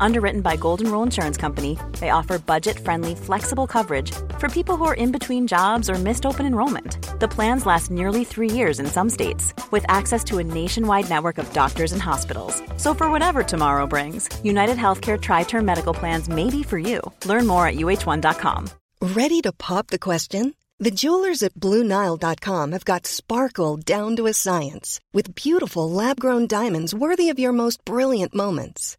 Underwritten by Golden Rule Insurance Company, they offer budget friendly, flexible coverage for people who are in between jobs or missed open enrollment. The plans last nearly three years in some states, with access to a nationwide network of doctors and hospitals. So, for whatever tomorrow brings, United Healthcare Tri Term Medical Plans may be for you. Learn more at uh1.com. Ready to pop the question? The jewelers at BlueNile.com have got sparkle down to a science with beautiful lab grown diamonds worthy of your most brilliant moments.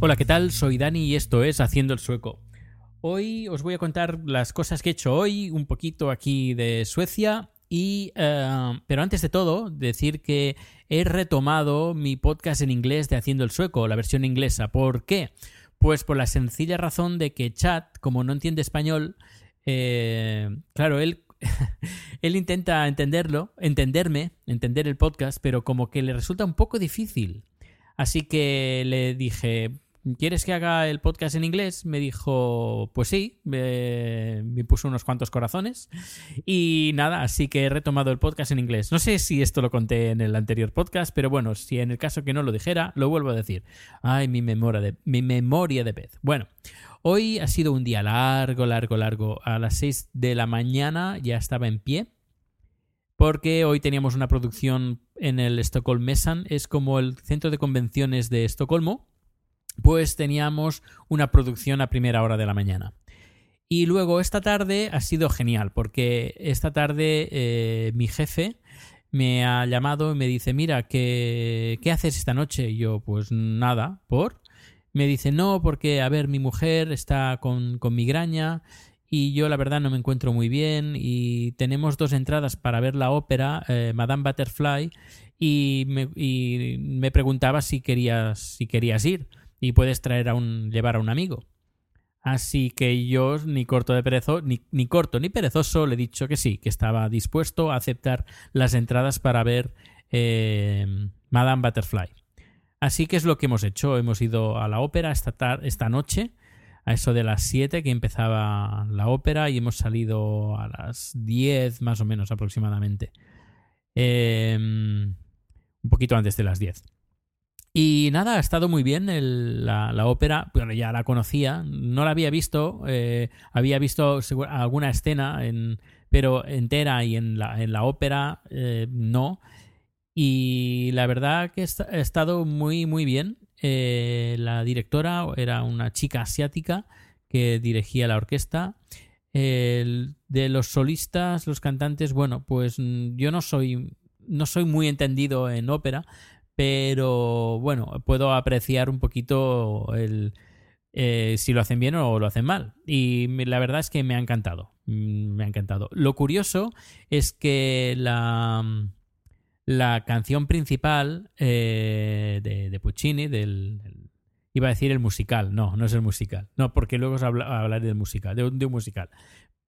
Hola, ¿qué tal? Soy Dani y esto es Haciendo el Sueco. Hoy os voy a contar las cosas que he hecho hoy, un poquito aquí de Suecia y, eh, pero antes de todo, decir que he retomado mi podcast en inglés de Haciendo el Sueco, la versión inglesa. ¿Por qué? Pues por la sencilla razón de que Chat, como no entiende español, eh, claro, él, él intenta entenderlo, entenderme, entender el podcast, pero como que le resulta un poco difícil. Así que le dije, ¿quieres que haga el podcast en inglés? Me dijo, pues sí, me, puso unos cuantos corazones. Y nada, así que he retomado el podcast en inglés. No sé si esto lo conté en el anterior podcast, pero bueno, si en el caso que no lo dijera, lo vuelvo a decir. Ay, mi memoria de, mi memoria de pez. Bueno, hoy ha sido un día largo, largo, largo. A las 6 de la mañana ya estaba en pie. Porque hoy teníamos una producción en el Stockholm es como el centro de convenciones de Estocolmo pues teníamos una producción a primera hora de la mañana. Y luego esta tarde ha sido genial, porque esta tarde eh, mi jefe me ha llamado y me dice, mira, ¿qué, ¿qué haces esta noche? Y yo, pues nada, ¿por? Me dice, no, porque, a ver, mi mujer está con, migraña y yo la verdad no me encuentro muy bien y tenemos dos entradas para ver la ópera, eh, Madame Butterfly, y me, y me preguntaba si querías, si querías ir y puedes traer a un llevar a un amigo. Así que yo ni corto de perezo, ni, ni, corto ni perezoso le he dicho que sí, que estaba dispuesto a aceptar las entradas para ver eh, Madame Butterfly. Así que es lo que hemos hecho. Hemos ido a la ópera esta, esta noche, a eso de las 7 que empezaba la ópera, y hemos salido a las 10 más o menos aproximadamente. Eh, un poquito antes de las 10. Y nada, ha estado muy bien la, ópera. Bueno, ya la conocía, no la había visto, eh, había visto alguna escena, en, pero entera y en la, en la ópera eh, no. Y la verdad que ha estado muy, muy bien. Eh, la directora era una chica asiática que dirigía la orquesta. De los solistas, los cantantes, bueno, pues yo no soy, no soy muy entendido en ópera, pero bueno, puedo apreciar un poquito el, eh, si lo hacen bien o lo hacen mal. Y la verdad es que me ha encantado. Mm, me ha encantado. Lo curioso es que la, la canción principal eh, de, Puccini, del, del, iba a decir el musical, no, no es el musical, no, porque luego os habla, hablaré del musical, de, de un musical.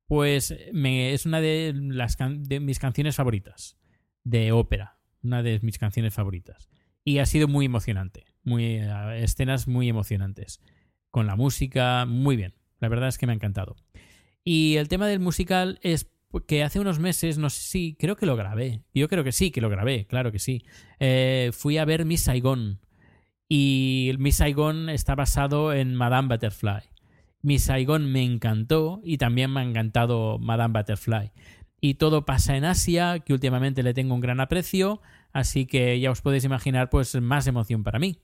Pues me, es una de, las de mis canciones favoritas de ópera, una de mis canciones favoritas y ha sido muy emocionante. Muy, escenas muy emocionantes. Con la música, muy bien. La verdad es que me ha encantado. Y el tema del musical es que hace unos meses, no sé si, creo que lo grabé. Yo creo que sí, que lo grabé, claro que sí. Eh, fui a ver Miss Saigon. Y Miss Saigon está basado en Madame Butterfly. Miss Saigon me encantó y también me ha encantado Madame Butterfly. Y todo pasa en Asia, que últimamente le tengo un gran aprecio. Así que ya os podéis imaginar, pues más emoción para mí.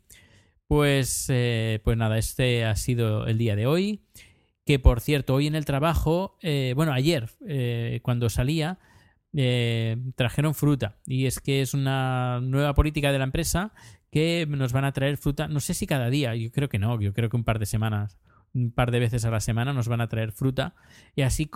Pues, eh, pues nada, este ha sido el día de hoy. que por cierto, hoy en el trabajo, eh, bueno, ayer, eh, cuando salía, eh, trajeron fruta. Y es que es una nueva política de la empresa que nos van a traer fruta, no sé si cada día, yo creo que no, yo creo que un par de semanas, un par de veces a la semana nos van a traer fruta. Y así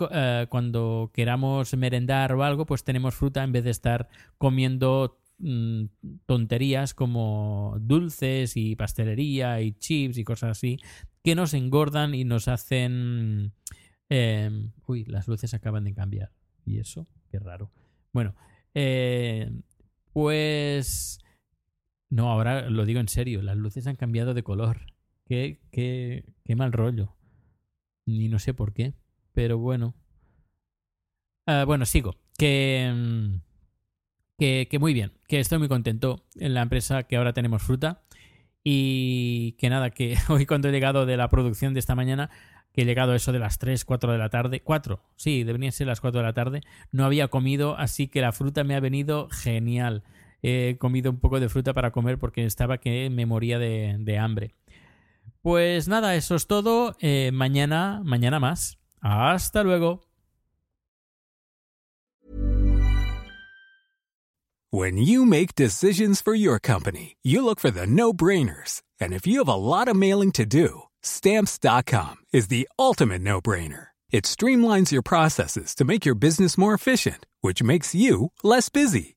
cuando queramos merendar o algo, pues tenemos fruta en vez de estar comiendo mm, tonterías como dulces y pastelería y chips y cosas así que nos engordan y nos hacen... Em, uy, las luces acaban de cambiar. ¿Y eso? Qué raro. Bueno, eh, pues... No, ahora lo digo en serio, las luces han cambiado de color. Qué, qué, qué mal rollo. Ni no sé por qué, pero bueno. Ah, bueno, sigo. Que, em, que, que muy bien, que estoy muy contento en la empresa que ahora tenemos fruta. Y que nada, que hoy cuando he llegado de la producción de esta mañana, que he llegado a eso de las 3, 4 de la tarde, 4, sí, deberían ser las 4 de la tarde, no había comido, así que la fruta me ha venido genial. He comido un poco de fruta para comer porque estaba que me moría de, hambre. Pues nada, eso es todo. Eh, mañana, mañana más. Hasta luego. When you make decisions for your company, you look for the no-brainers. And if you have a lot of mailing to do, stamps.com is the ultimate no-brainer. It streamlines your processes to make your business more efficient, which makes you less busy.